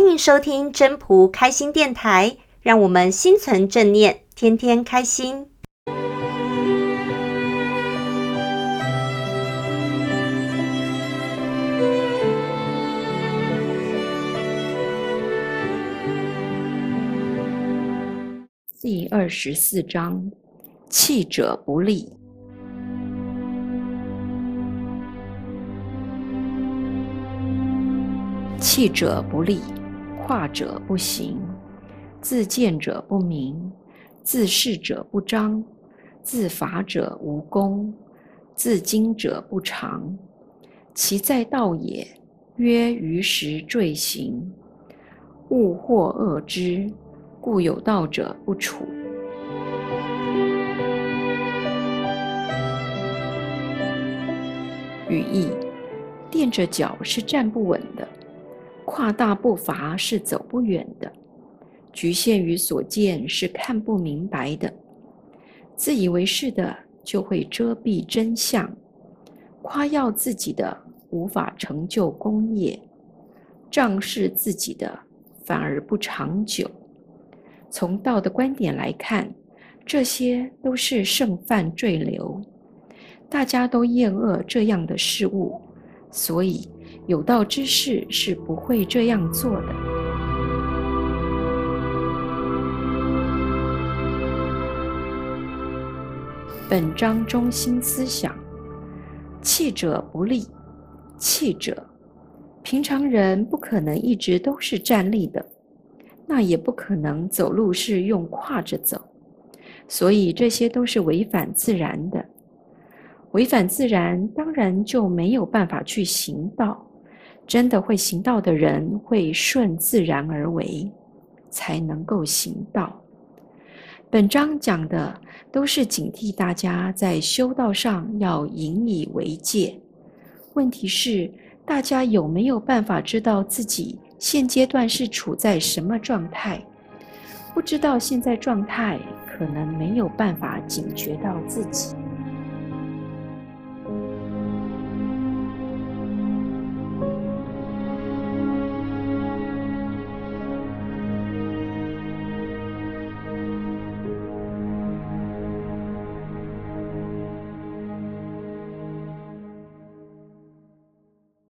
欢迎收听真朴开心电台，让我们心存正念，天天开心。第二十四章：弃者不立。弃者不立，化者不行，自见者不明，自是者不彰，自伐者无功，自矜者不长。其在道也，曰于时坠行。物或恶之，故有道者不处。语义：垫着脚是站不稳的。跨大步伐是走不远的，局限于所见是看不明白的，自以为是的就会遮蔽真相，夸耀自己的无法成就功业，仗势自己的反而不长久。从道的观点来看，这些都是盛犯坠流，大家都厌恶这样的事物，所以。有道之士是不会这样做的。本章中心思想：弃者不立。弃者，平常人不可能一直都是站立的，那也不可能走路是用跨着走，所以这些都是违反自然的。违反自然，当然就没有办法去行道。真的会行道的人，会顺自然而为，才能够行道。本章讲的都是警惕大家在修道上要引以为戒。问题是，大家有没有办法知道自己现阶段是处在什么状态？不知道现在状态，可能没有办法警觉到自己。